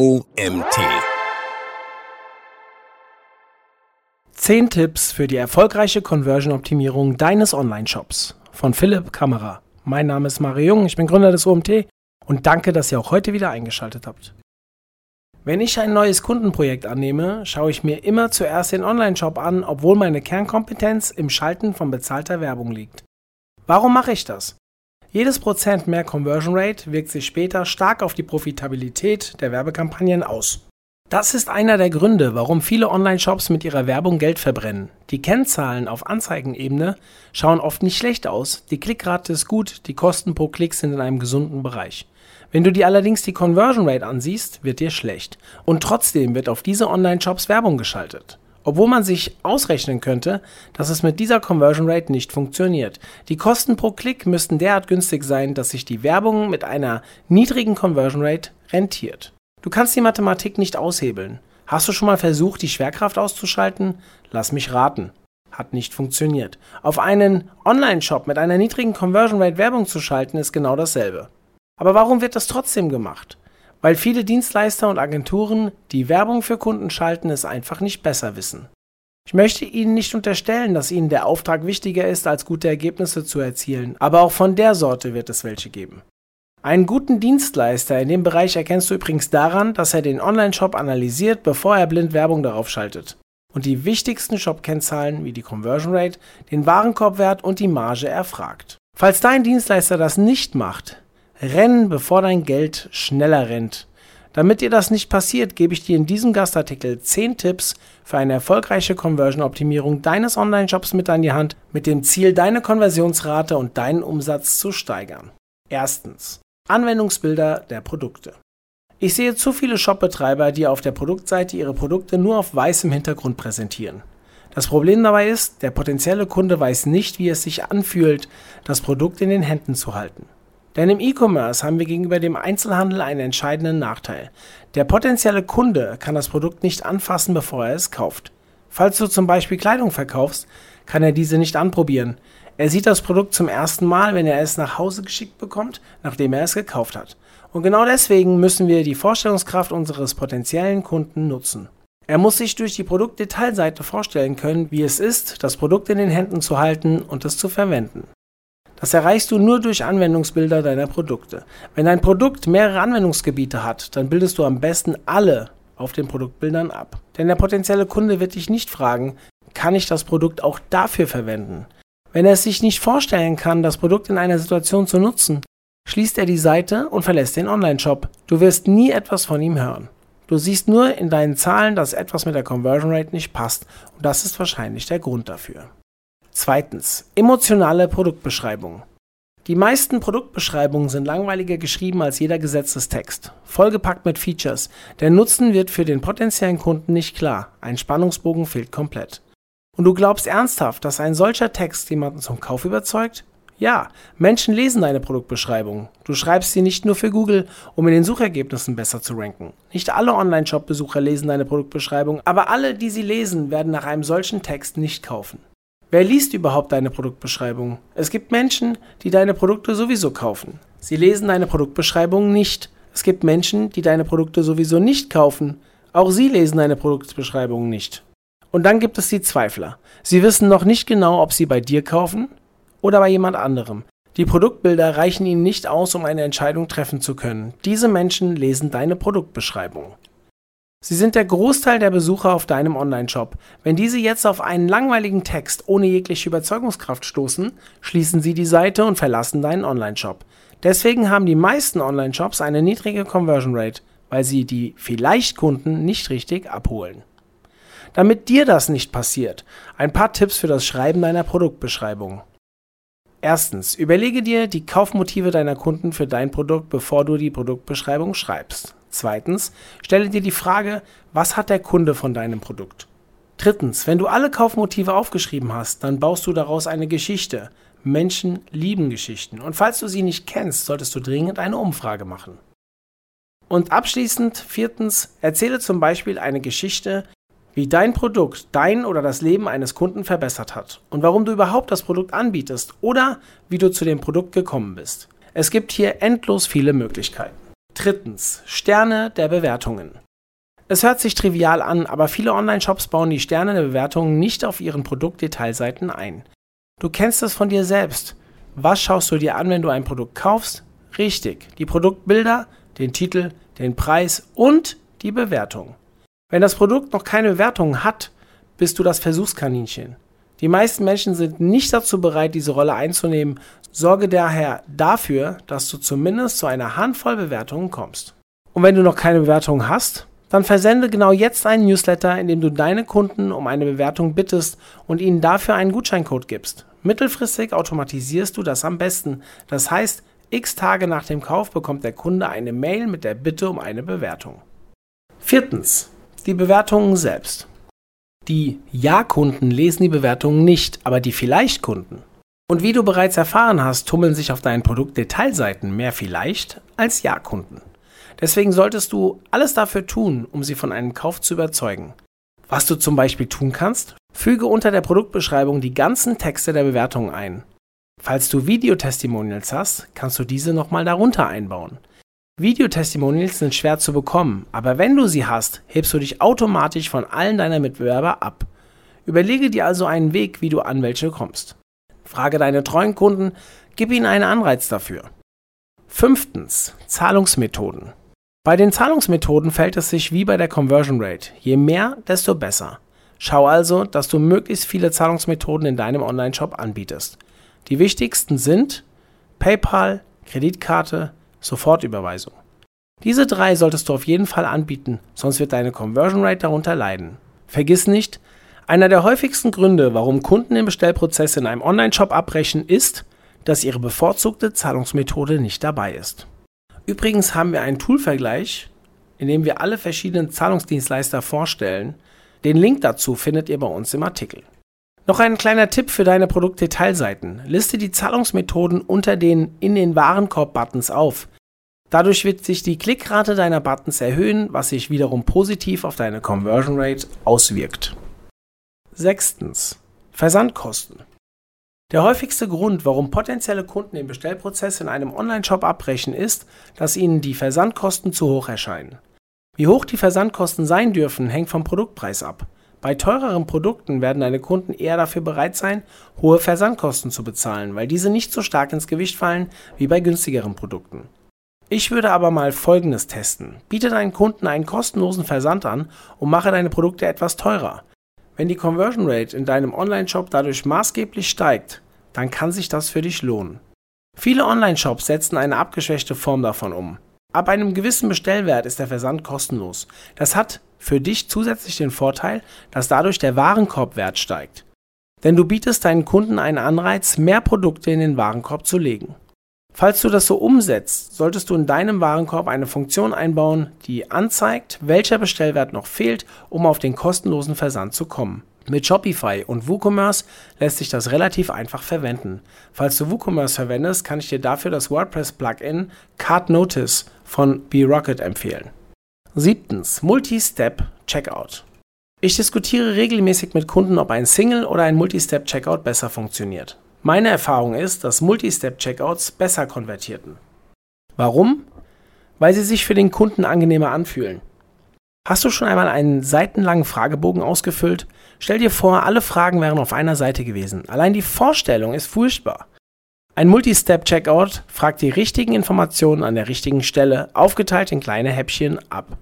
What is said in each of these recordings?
OMT. 10 Tipps für die erfolgreiche Conversion-Optimierung deines Online-Shops von Philipp Kamera. Mein Name ist Mario Jung, ich bin Gründer des OMT und danke, dass ihr auch heute wieder eingeschaltet habt. Wenn ich ein neues Kundenprojekt annehme, schaue ich mir immer zuerst den Online-Shop an, obwohl meine Kernkompetenz im Schalten von bezahlter Werbung liegt. Warum mache ich das? Jedes Prozent mehr Conversion Rate wirkt sich später stark auf die Profitabilität der Werbekampagnen aus. Das ist einer der Gründe, warum viele Online-Shops mit ihrer Werbung Geld verbrennen. Die Kennzahlen auf Anzeigenebene schauen oft nicht schlecht aus, die Klickrate ist gut, die Kosten pro Klick sind in einem gesunden Bereich. Wenn du dir allerdings die Conversion Rate ansiehst, wird dir schlecht. Und trotzdem wird auf diese Online-Shops Werbung geschaltet obwohl man sich ausrechnen könnte, dass es mit dieser Conversion Rate nicht funktioniert. Die Kosten pro Klick müssten derart günstig sein, dass sich die Werbung mit einer niedrigen Conversion Rate rentiert. Du kannst die Mathematik nicht aushebeln. Hast du schon mal versucht, die Schwerkraft auszuschalten? Lass mich raten. Hat nicht funktioniert. Auf einen Online-Shop mit einer niedrigen Conversion Rate Werbung zu schalten, ist genau dasselbe. Aber warum wird das trotzdem gemacht? Weil viele Dienstleister und Agenturen, die Werbung für Kunden schalten, es einfach nicht besser wissen. Ich möchte Ihnen nicht unterstellen, dass Ihnen der Auftrag wichtiger ist, als gute Ergebnisse zu erzielen, aber auch von der Sorte wird es welche geben. Einen guten Dienstleister in dem Bereich erkennst du übrigens daran, dass er den Online-Shop analysiert, bevor er blind Werbung darauf schaltet und die wichtigsten Shop-Kennzahlen wie die Conversion Rate, den Warenkorbwert und die Marge erfragt. Falls dein Dienstleister das nicht macht, Rennen, bevor dein Geld schneller rennt. Damit dir das nicht passiert, gebe ich dir in diesem Gastartikel 10 Tipps für eine erfolgreiche Conversion-Optimierung deines Online-Shops mit an die Hand, mit dem Ziel, deine Konversionsrate und deinen Umsatz zu steigern. Erstens. Anwendungsbilder der Produkte. Ich sehe zu viele Shopbetreiber, die auf der Produktseite ihre Produkte nur auf weißem Hintergrund präsentieren. Das Problem dabei ist, der potenzielle Kunde weiß nicht, wie es sich anfühlt, das Produkt in den Händen zu halten. Denn im E-Commerce haben wir gegenüber dem Einzelhandel einen entscheidenden Nachteil. Der potenzielle Kunde kann das Produkt nicht anfassen, bevor er es kauft. Falls du zum Beispiel Kleidung verkaufst, kann er diese nicht anprobieren. Er sieht das Produkt zum ersten Mal, wenn er es nach Hause geschickt bekommt, nachdem er es gekauft hat. Und genau deswegen müssen wir die Vorstellungskraft unseres potenziellen Kunden nutzen. Er muss sich durch die Produktdetailseite vorstellen können, wie es ist, das Produkt in den Händen zu halten und es zu verwenden. Das erreichst du nur durch Anwendungsbilder deiner Produkte. Wenn dein Produkt mehrere Anwendungsgebiete hat, dann bildest du am besten alle auf den Produktbildern ab. Denn der potenzielle Kunde wird dich nicht fragen, kann ich das Produkt auch dafür verwenden? Wenn er es sich nicht vorstellen kann, das Produkt in einer Situation zu nutzen, schließt er die Seite und verlässt den Online-Shop. Du wirst nie etwas von ihm hören. Du siehst nur in deinen Zahlen, dass etwas mit der Conversion Rate nicht passt und das ist wahrscheinlich der Grund dafür. Zweitens. Emotionale Produktbeschreibung. Die meisten Produktbeschreibungen sind langweiliger geschrieben als jeder Gesetzestext, vollgepackt mit Features. Der Nutzen wird für den potenziellen Kunden nicht klar, ein Spannungsbogen fehlt komplett. Und du glaubst ernsthaft, dass ein solcher Text jemanden zum Kauf überzeugt? Ja, Menschen lesen deine Produktbeschreibung. Du schreibst sie nicht nur für Google, um in den Suchergebnissen besser zu ranken. Nicht alle Online-Shop-Besucher lesen deine Produktbeschreibung, aber alle, die sie lesen, werden nach einem solchen Text nicht kaufen. Wer liest überhaupt deine Produktbeschreibung? Es gibt Menschen, die deine Produkte sowieso kaufen. Sie lesen deine Produktbeschreibung nicht. Es gibt Menschen, die deine Produkte sowieso nicht kaufen. Auch sie lesen deine Produktbeschreibung nicht. Und dann gibt es die Zweifler. Sie wissen noch nicht genau, ob sie bei dir kaufen oder bei jemand anderem. Die Produktbilder reichen ihnen nicht aus, um eine Entscheidung treffen zu können. Diese Menschen lesen deine Produktbeschreibung. Sie sind der Großteil der Besucher auf deinem Online-Shop. Wenn diese jetzt auf einen langweiligen Text ohne jegliche Überzeugungskraft stoßen, schließen sie die Seite und verlassen deinen Online-Shop. Deswegen haben die meisten Online-Shops eine niedrige Conversion Rate, weil sie die Vielleicht-Kunden nicht richtig abholen. Damit dir das nicht passiert, ein paar Tipps für das Schreiben deiner Produktbeschreibung. Erstens, überlege dir die Kaufmotive deiner Kunden für dein Produkt, bevor du die Produktbeschreibung schreibst. Zweitens, stelle dir die Frage, was hat der Kunde von deinem Produkt? Drittens, wenn du alle Kaufmotive aufgeschrieben hast, dann baust du daraus eine Geschichte. Menschen lieben Geschichten. Und falls du sie nicht kennst, solltest du dringend eine Umfrage machen. Und abschließend, viertens, erzähle zum Beispiel eine Geschichte, wie dein Produkt dein oder das Leben eines Kunden verbessert hat und warum du überhaupt das Produkt anbietest oder wie du zu dem Produkt gekommen bist. Es gibt hier endlos viele Möglichkeiten. Drittens, Sterne der Bewertungen. Es hört sich trivial an, aber viele Online-Shops bauen die Sterne der Bewertungen nicht auf ihren Produktdetailseiten ein. Du kennst es von dir selbst. Was schaust du dir an, wenn du ein Produkt kaufst? Richtig, die Produktbilder, den Titel, den Preis und die Bewertung. Wenn das Produkt noch keine Bewertung hat, bist du das Versuchskaninchen. Die meisten Menschen sind nicht dazu bereit, diese Rolle einzunehmen. Sorge daher dafür, dass du zumindest zu einer Handvoll Bewertungen kommst. Und wenn du noch keine Bewertung hast, dann versende genau jetzt einen Newsletter, in dem du deine Kunden um eine Bewertung bittest und ihnen dafür einen Gutscheincode gibst. Mittelfristig automatisierst du das am besten. Das heißt, x Tage nach dem Kauf bekommt der Kunde eine Mail mit der Bitte um eine Bewertung. Viertens. Die Bewertungen selbst. Die Ja-Kunden lesen die Bewertungen nicht, aber die Vielleicht-Kunden. Und wie du bereits erfahren hast, tummeln sich auf deinen Produktdetailseiten mehr Vielleicht als Ja-Kunden. Deswegen solltest du alles dafür tun, um sie von einem Kauf zu überzeugen. Was du zum Beispiel tun kannst, füge unter der Produktbeschreibung die ganzen Texte der Bewertung ein. Falls du Videotestimonials hast, kannst du diese nochmal darunter einbauen. Videotestimonials sind schwer zu bekommen, aber wenn du sie hast, hebst du dich automatisch von allen deiner Mitbewerber ab. Überlege dir also einen Weg, wie du an welche kommst. Frage deine treuen Kunden, gib ihnen einen Anreiz dafür. Fünftens. Zahlungsmethoden. Bei den Zahlungsmethoden fällt es sich wie bei der Conversion Rate. Je mehr, desto besser. Schau also, dass du möglichst viele Zahlungsmethoden in deinem Online-Shop anbietest. Die wichtigsten sind PayPal, Kreditkarte, Sofortüberweisung. Diese drei solltest du auf jeden Fall anbieten, sonst wird deine Conversion Rate darunter leiden. Vergiss nicht, einer der häufigsten Gründe, warum Kunden den Bestellprozess in einem Online-Shop abbrechen, ist, dass ihre bevorzugte Zahlungsmethode nicht dabei ist. Übrigens haben wir einen Toolvergleich, in dem wir alle verschiedenen Zahlungsdienstleister vorstellen. Den Link dazu findet ihr bei uns im Artikel. Noch ein kleiner Tipp für deine Produktdetailseiten. Liste die Zahlungsmethoden unter den in den Warenkorb-Buttons auf. Dadurch wird sich die Klickrate deiner Buttons erhöhen, was sich wiederum positiv auf deine Conversion Rate auswirkt. Sechstens. Versandkosten. Der häufigste Grund, warum potenzielle Kunden den Bestellprozess in einem Online-Shop abbrechen, ist, dass ihnen die Versandkosten zu hoch erscheinen. Wie hoch die Versandkosten sein dürfen, hängt vom Produktpreis ab. Bei teureren Produkten werden deine Kunden eher dafür bereit sein, hohe Versandkosten zu bezahlen, weil diese nicht so stark ins Gewicht fallen wie bei günstigeren Produkten. Ich würde aber mal Folgendes testen. Biete deinen Kunden einen kostenlosen Versand an und mache deine Produkte etwas teurer. Wenn die Conversion Rate in deinem Online-Shop dadurch maßgeblich steigt, dann kann sich das für dich lohnen. Viele Online-Shops setzen eine abgeschwächte Form davon um. Ab einem gewissen Bestellwert ist der Versand kostenlos. Das hat für dich zusätzlich den Vorteil, dass dadurch der Warenkorbwert steigt. Denn du bietest deinen Kunden einen Anreiz, mehr Produkte in den Warenkorb zu legen. Falls du das so umsetzt, solltest du in deinem Warenkorb eine Funktion einbauen, die anzeigt, welcher Bestellwert noch fehlt, um auf den kostenlosen Versand zu kommen. Mit Shopify und WooCommerce lässt sich das relativ einfach verwenden. Falls du WooCommerce verwendest, kann ich dir dafür das WordPress-Plugin Card Notice von BeRocket empfehlen. Siebtens, Multi-Step Checkout. Ich diskutiere regelmäßig mit Kunden, ob ein Single- oder ein Multi-Step-Checkout besser funktioniert. Meine Erfahrung ist, dass Multi-Step-Checkouts besser konvertierten. Warum? Weil sie sich für den Kunden angenehmer anfühlen. Hast du schon einmal einen seitenlangen Fragebogen ausgefüllt? Stell dir vor, alle Fragen wären auf einer Seite gewesen. Allein die Vorstellung ist furchtbar. Ein Multi-Step-Checkout fragt die richtigen Informationen an der richtigen Stelle, aufgeteilt in kleine Häppchen, ab.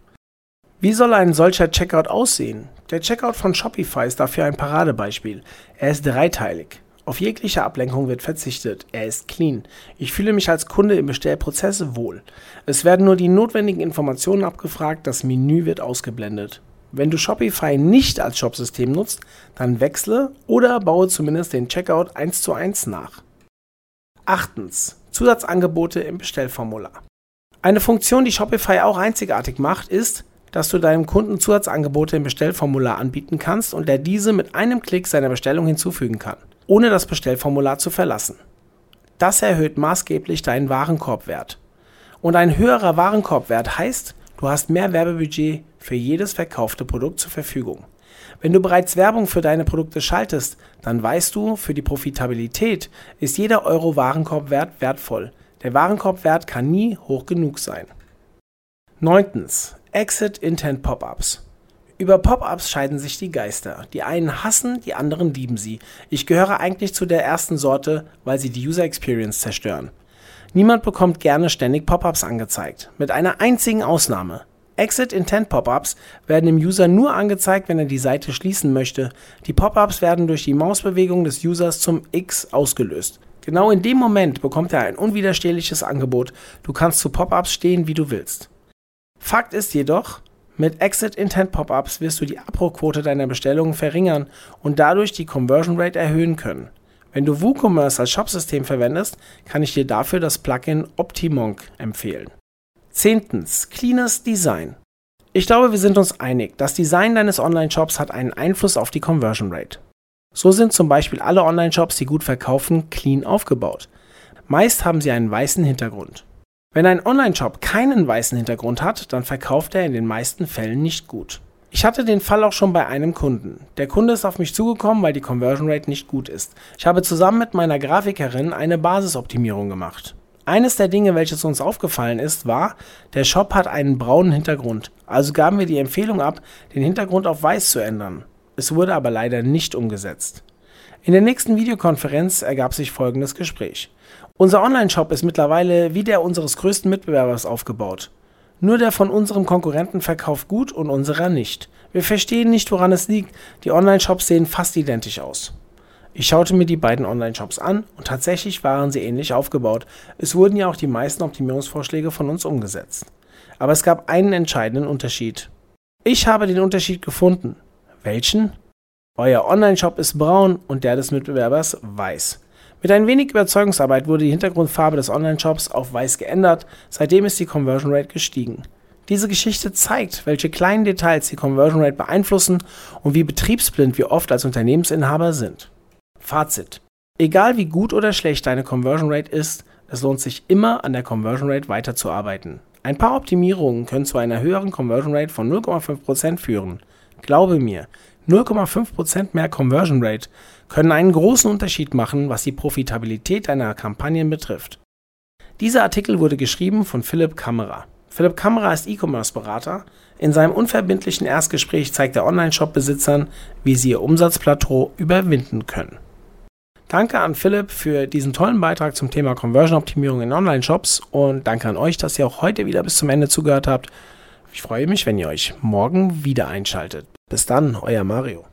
Wie soll ein solcher Checkout aussehen? Der Checkout von Shopify ist dafür ein Paradebeispiel. Er ist dreiteilig. Auf jegliche Ablenkung wird verzichtet. Er ist clean. Ich fühle mich als Kunde im Bestellprozess wohl. Es werden nur die notwendigen Informationen abgefragt, das Menü wird ausgeblendet. Wenn du Shopify nicht als Shopsystem nutzt, dann wechsle oder baue zumindest den Checkout 1 zu 1 nach. Achtens. Zusatzangebote im Bestellformular. Eine Funktion, die Shopify auch einzigartig macht, ist, dass du deinem Kunden Zusatzangebote im Bestellformular anbieten kannst und er diese mit einem Klick seiner Bestellung hinzufügen kann ohne das Bestellformular zu verlassen. Das erhöht maßgeblich deinen Warenkorbwert. Und ein höherer Warenkorbwert heißt, du hast mehr Werbebudget für jedes verkaufte Produkt zur Verfügung. Wenn du bereits Werbung für deine Produkte schaltest, dann weißt du, für die Profitabilität ist jeder Euro Warenkorbwert wertvoll. Der Warenkorbwert kann nie hoch genug sein. Neuntens. Exit Intent Pop-ups. Über Pop-ups scheiden sich die Geister. Die einen hassen, die anderen lieben sie. Ich gehöre eigentlich zu der ersten Sorte, weil sie die User Experience zerstören. Niemand bekommt gerne ständig Pop-ups angezeigt. Mit einer einzigen Ausnahme. Exit Intent Pop-ups werden dem User nur angezeigt, wenn er die Seite schließen möchte. Die Pop-ups werden durch die Mausbewegung des Users zum X ausgelöst. Genau in dem Moment bekommt er ein unwiderstehliches Angebot. Du kannst zu Pop-ups stehen, wie du willst. Fakt ist jedoch, mit Exit Intent Pop-ups wirst du die Abbruchquote deiner Bestellungen verringern und dadurch die Conversion Rate erhöhen können. Wenn du WooCommerce als Shopsystem verwendest, kann ich dir dafür das Plugin Optimonk empfehlen. Zehntens, cleanes Design. Ich glaube, wir sind uns einig, das Design deines Online-Shops hat einen Einfluss auf die Conversion Rate. So sind zum Beispiel alle Online-Shops, die gut verkaufen, clean aufgebaut. Meist haben sie einen weißen Hintergrund. Wenn ein Online-Shop keinen weißen Hintergrund hat, dann verkauft er in den meisten Fällen nicht gut. Ich hatte den Fall auch schon bei einem Kunden. Der Kunde ist auf mich zugekommen, weil die Conversion Rate nicht gut ist. Ich habe zusammen mit meiner Grafikerin eine Basisoptimierung gemacht. Eines der Dinge, welches uns aufgefallen ist, war, der Shop hat einen braunen Hintergrund. Also gaben wir die Empfehlung ab, den Hintergrund auf weiß zu ändern. Es wurde aber leider nicht umgesetzt. In der nächsten Videokonferenz ergab sich folgendes Gespräch. Unser Online-Shop ist mittlerweile wie der unseres größten Mitbewerbers aufgebaut. Nur der von unserem Konkurrenten verkauft gut und unserer nicht. Wir verstehen nicht, woran es liegt. Die Online-Shops sehen fast identisch aus. Ich schaute mir die beiden Online-Shops an und tatsächlich waren sie ähnlich aufgebaut. Es wurden ja auch die meisten Optimierungsvorschläge von uns umgesetzt. Aber es gab einen entscheidenden Unterschied. Ich habe den Unterschied gefunden. Welchen? Euer Online-Shop ist braun und der des Mitbewerbers weiß. Mit ein wenig Überzeugungsarbeit wurde die Hintergrundfarbe des Online-Shops auf weiß geändert, seitdem ist die Conversion Rate gestiegen. Diese Geschichte zeigt, welche kleinen Details die Conversion Rate beeinflussen und wie betriebsblind wir oft als Unternehmensinhaber sind. Fazit. Egal wie gut oder schlecht deine Conversion Rate ist, es lohnt sich immer an der Conversion Rate weiterzuarbeiten. Ein paar Optimierungen können zu einer höheren Conversion Rate von 0,5% führen. Glaube mir, 0,5% mehr Conversion Rate können einen großen Unterschied machen, was die Profitabilität deiner Kampagnen betrifft. Dieser Artikel wurde geschrieben von Philipp Kammerer. Philipp Kammerer ist E-Commerce-Berater. In seinem unverbindlichen Erstgespräch zeigt er Online-Shop-Besitzern, wie sie ihr Umsatzplateau überwinden können. Danke an Philipp für diesen tollen Beitrag zum Thema Conversion-Optimierung in Online-Shops und danke an euch, dass ihr auch heute wieder bis zum Ende zugehört habt. Ich freue mich, wenn ihr euch morgen wieder einschaltet. Bis dann, euer Mario.